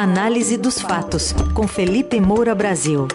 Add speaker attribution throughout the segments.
Speaker 1: Análise dos fatos, com Felipe Moura Brasil.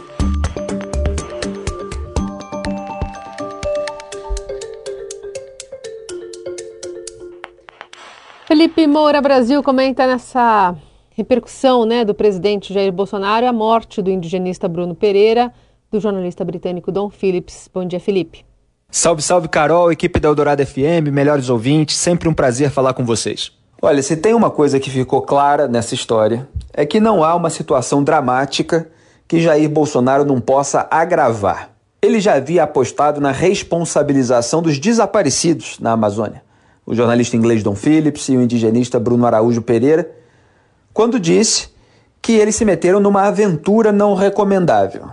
Speaker 2: Felipe Moura Brasil comenta nessa repercussão né, do presidente Jair Bolsonaro a morte do indigenista Bruno Pereira, do jornalista britânico Don Phillips. Bom dia, Felipe.
Speaker 3: Salve, salve, Carol, equipe da Eldorado FM, melhores ouvintes, sempre um prazer falar com vocês. Olha, se tem uma coisa que ficou clara nessa história, é que não há uma situação dramática que Jair Bolsonaro não possa agravar. Ele já havia apostado na responsabilização dos desaparecidos na Amazônia. O jornalista inglês Don Phillips e o indigenista Bruno Araújo Pereira, quando disse que eles se meteram numa aventura não recomendável.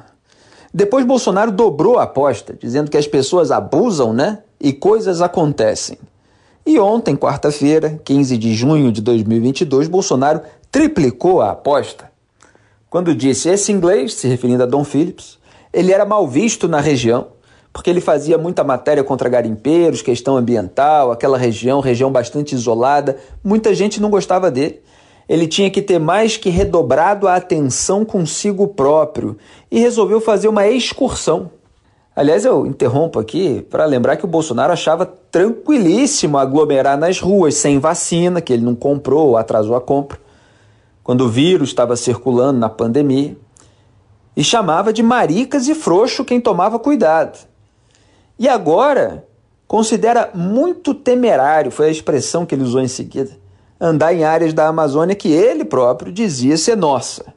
Speaker 3: Depois Bolsonaro dobrou a aposta, dizendo que as pessoas abusam, né? E coisas acontecem. E ontem, quarta-feira, 15 de junho de 2022, Bolsonaro triplicou a aposta. Quando disse esse inglês, se referindo a Dom Phillips, ele era mal visto na região, porque ele fazia muita matéria contra garimpeiros, questão ambiental, aquela região, região bastante isolada, muita gente não gostava dele. Ele tinha que ter mais que redobrado a atenção consigo próprio e resolveu fazer uma excursão Aliás, eu interrompo aqui para lembrar que o Bolsonaro achava tranquilíssimo aglomerar nas ruas sem vacina, que ele não comprou ou atrasou a compra, quando o vírus estava circulando na pandemia, e chamava de maricas e frouxo quem tomava cuidado. E agora considera muito temerário, foi a expressão que ele usou em seguida, andar em áreas da Amazônia que ele próprio dizia ser nossa.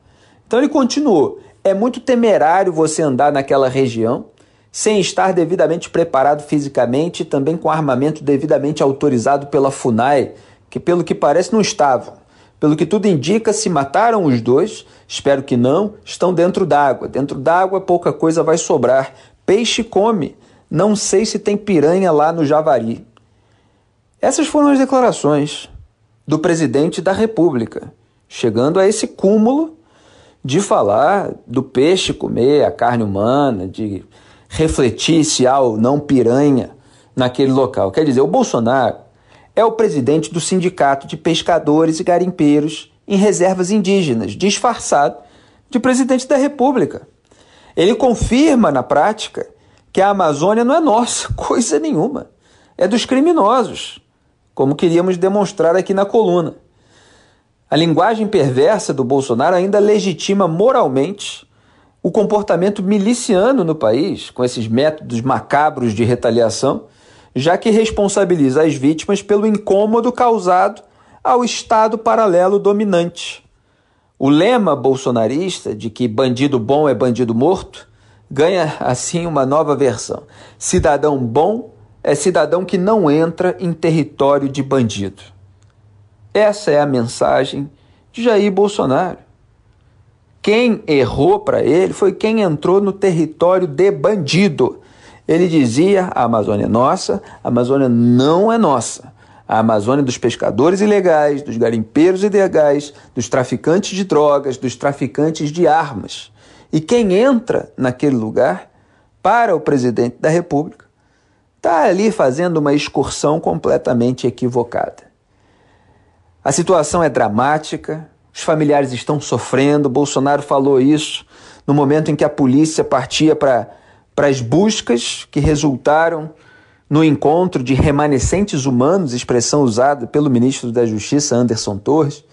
Speaker 3: Então ele continuou: é muito temerário você andar naquela região sem estar devidamente preparado fisicamente e também com armamento devidamente autorizado pela FUNAI, que pelo que parece não estavam. Pelo que tudo indica, se mataram os dois, espero que não, estão dentro d'água. Dentro d'água pouca coisa vai sobrar. Peixe come, não sei se tem piranha lá no Javari. Essas foram as declarações do presidente da República, chegando a esse cúmulo de falar do peixe comer a carne humana, de refletir se há ou não piranha naquele local. Quer dizer, o Bolsonaro é o presidente do Sindicato de Pescadores e Garimpeiros em Reservas Indígenas, disfarçado de presidente da República. Ele confirma na prática que a Amazônia não é nossa, coisa nenhuma. É dos criminosos, como queríamos demonstrar aqui na coluna. A linguagem perversa do Bolsonaro ainda legitima moralmente o comportamento miliciano no país, com esses métodos macabros de retaliação, já que responsabiliza as vítimas pelo incômodo causado ao Estado paralelo dominante. O lema bolsonarista de que bandido bom é bandido morto ganha assim uma nova versão. Cidadão bom é cidadão que não entra em território de bandido. Essa é a mensagem de Jair Bolsonaro. Quem errou para ele foi quem entrou no território de bandido. Ele dizia: a Amazônia é nossa, a Amazônia não é nossa. A Amazônia dos pescadores ilegais, dos garimpeiros ilegais, dos traficantes de drogas, dos traficantes de armas. E quem entra naquele lugar, para o presidente da República, está ali fazendo uma excursão completamente equivocada. A situação é dramática, os familiares estão sofrendo. Bolsonaro falou isso no momento em que a polícia partia para as buscas que resultaram no encontro de remanescentes humanos, expressão usada pelo ministro da Justiça, Anderson Torres,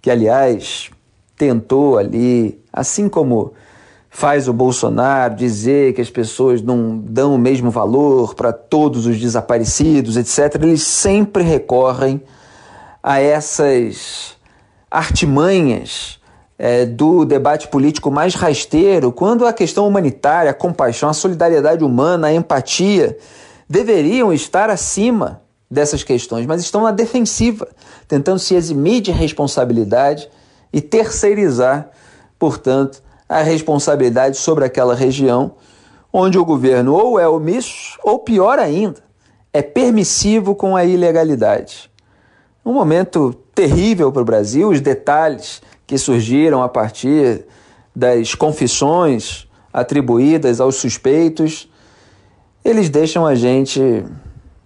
Speaker 3: que, aliás, tentou ali, assim como faz o Bolsonaro, dizer que as pessoas não dão o mesmo valor para todos os desaparecidos, etc., eles sempre recorrem a essas artimanhas é, do debate político mais rasteiro, quando a questão humanitária, a compaixão, a solidariedade humana, a empatia deveriam estar acima dessas questões, mas estão na defensiva, tentando se eximir de responsabilidade e terceirizar, portanto, a responsabilidade sobre aquela região onde o governo ou é omisso ou pior ainda, é permissivo com a ilegalidade. Um momento terrível para o Brasil, os detalhes que surgiram a partir das confissões atribuídas aos suspeitos, eles deixam a gente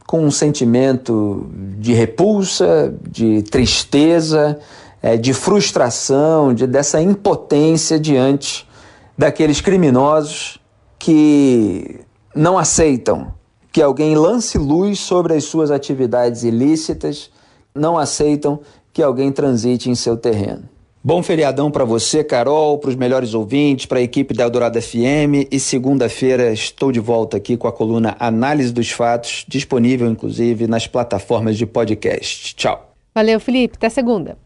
Speaker 3: com um sentimento de repulsa, de tristeza, é, de frustração, de, dessa impotência diante daqueles criminosos que não aceitam que alguém lance luz sobre as suas atividades ilícitas, não aceitam que alguém transite em seu terreno. Bom feriadão para você, Carol, para os melhores ouvintes, para a equipe da Eldorado FM e segunda-feira estou de volta aqui com a coluna Análise dos Fatos, disponível inclusive nas plataformas de podcast. Tchau.
Speaker 2: Valeu, Felipe. Até segunda.